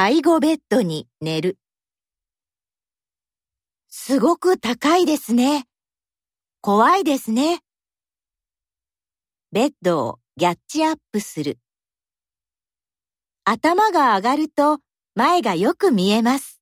介護ベッドに寝る。すごく高いですね。怖いですね。ベッドをギャッチアップする。頭が上がると前がよく見えます。